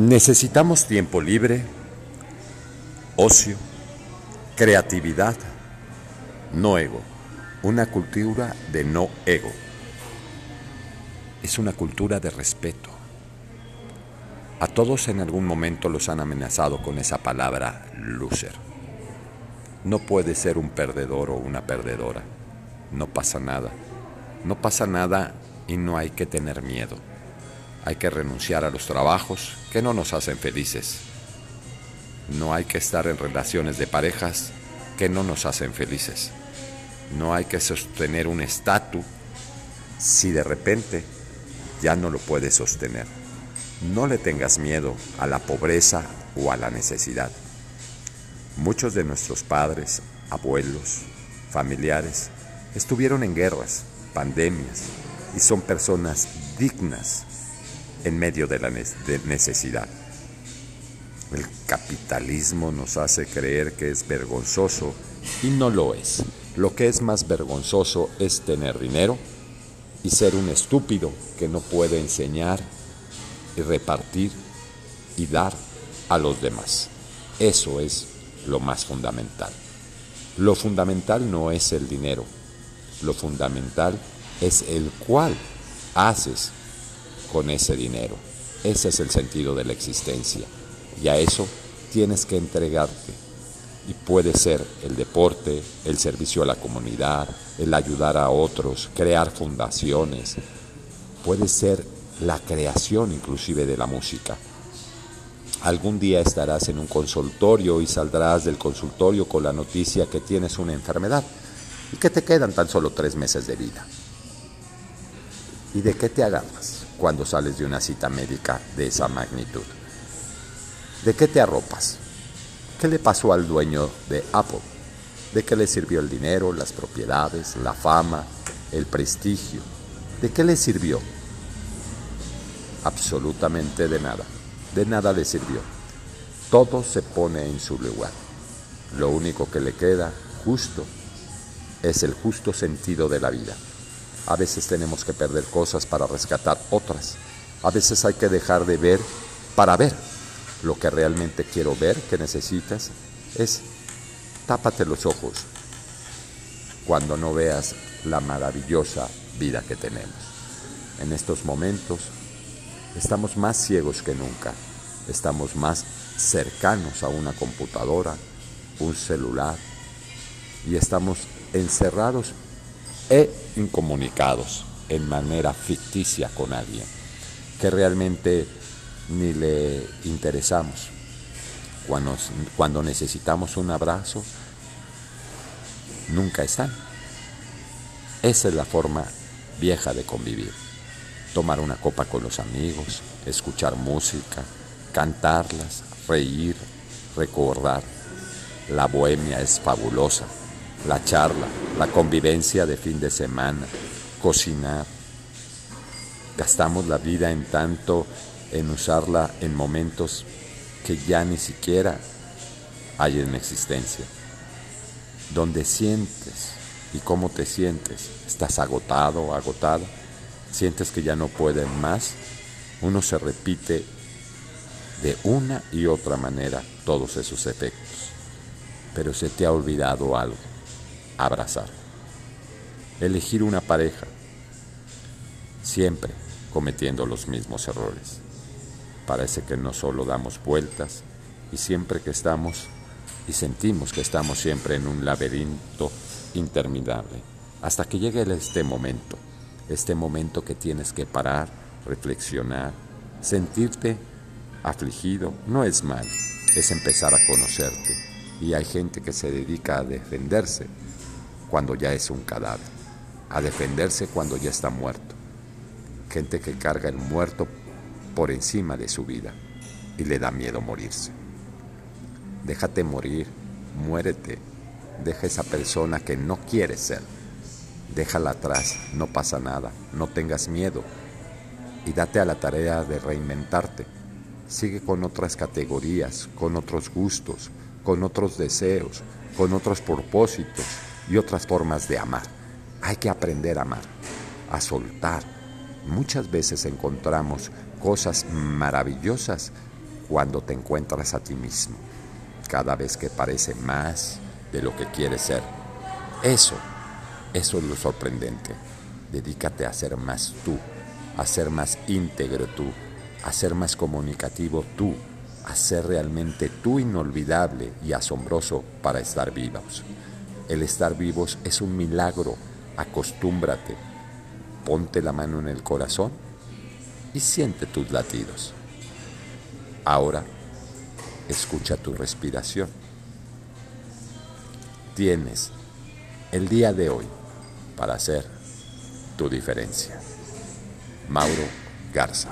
Necesitamos tiempo libre, ocio, creatividad, no ego, una cultura de no ego. Es una cultura de respeto. A todos en algún momento los han amenazado con esa palabra loser. No puede ser un perdedor o una perdedora. No pasa nada. No pasa nada y no hay que tener miedo. Hay que renunciar a los trabajos que no nos hacen felices. No hay que estar en relaciones de parejas que no nos hacen felices. No hay que sostener un estatus si de repente ya no lo puedes sostener. No le tengas miedo a la pobreza o a la necesidad. Muchos de nuestros padres, abuelos, familiares estuvieron en guerras, pandemias y son personas dignas en medio de la necesidad. El capitalismo nos hace creer que es vergonzoso y no lo es. Lo que es más vergonzoso es tener dinero y ser un estúpido que no puede enseñar y repartir y dar a los demás. Eso es lo más fundamental. Lo fundamental no es el dinero, lo fundamental es el cual haces con ese dinero. Ese es el sentido de la existencia. Y a eso tienes que entregarte. Y puede ser el deporte, el servicio a la comunidad, el ayudar a otros, crear fundaciones. Puede ser la creación inclusive de la música. Algún día estarás en un consultorio y saldrás del consultorio con la noticia que tienes una enfermedad y que te quedan tan solo tres meses de vida. ¿Y de qué te agarras cuando sales de una cita médica de esa magnitud? ¿De qué te arropas? ¿Qué le pasó al dueño de Apple? ¿De qué le sirvió el dinero, las propiedades, la fama, el prestigio? ¿De qué le sirvió? Absolutamente de nada. De nada le sirvió. Todo se pone en su lugar. Lo único que le queda justo es el justo sentido de la vida. A veces tenemos que perder cosas para rescatar otras. A veces hay que dejar de ver para ver. Lo que realmente quiero ver, que necesitas, es tápate los ojos cuando no veas la maravillosa vida que tenemos. En estos momentos estamos más ciegos que nunca. Estamos más cercanos a una computadora, un celular, y estamos encerrados e incomunicados en manera ficticia con alguien, que realmente ni le interesamos. Cuando, cuando necesitamos un abrazo, nunca están. Esa es la forma vieja de convivir. Tomar una copa con los amigos, escuchar música, cantarlas, reír, recordar. La bohemia es fabulosa la charla, la convivencia de fin de semana, cocinar. Gastamos la vida en tanto en usarla en momentos que ya ni siquiera hay en existencia. Donde sientes y cómo te sientes, estás agotado agotada, sientes que ya no pueden más, uno se repite de una y otra manera todos esos efectos. Pero se te ha olvidado algo abrazar. Elegir una pareja, siempre cometiendo los mismos errores. Parece que no solo damos vueltas y siempre que estamos y sentimos que estamos siempre en un laberinto interminable, hasta que llegue este momento, este momento que tienes que parar, reflexionar, sentirte afligido, no es mal, es empezar a conocerte. Y hay gente que se dedica a defenderse cuando ya es un cadáver, a defenderse cuando ya está muerto. Gente que carga el muerto por encima de su vida y le da miedo morirse. Déjate morir, muérete, deja esa persona que no quieres ser. Déjala atrás, no pasa nada, no tengas miedo y date a la tarea de reinventarte. Sigue con otras categorías, con otros gustos, con otros deseos, con otros propósitos y otras formas de amar. Hay que aprender a amar, a soltar. Muchas veces encontramos cosas maravillosas cuando te encuentras a ti mismo, cada vez que parece más de lo que quieres ser. Eso, eso es lo sorprendente. Dedícate a ser más tú, a ser más íntegro tú, a ser más comunicativo tú, a ser realmente tú inolvidable y asombroso para estar vivos. El estar vivos es un milagro, acostúmbrate, ponte la mano en el corazón y siente tus latidos. Ahora, escucha tu respiración. Tienes el día de hoy para hacer tu diferencia. Mauro Garza.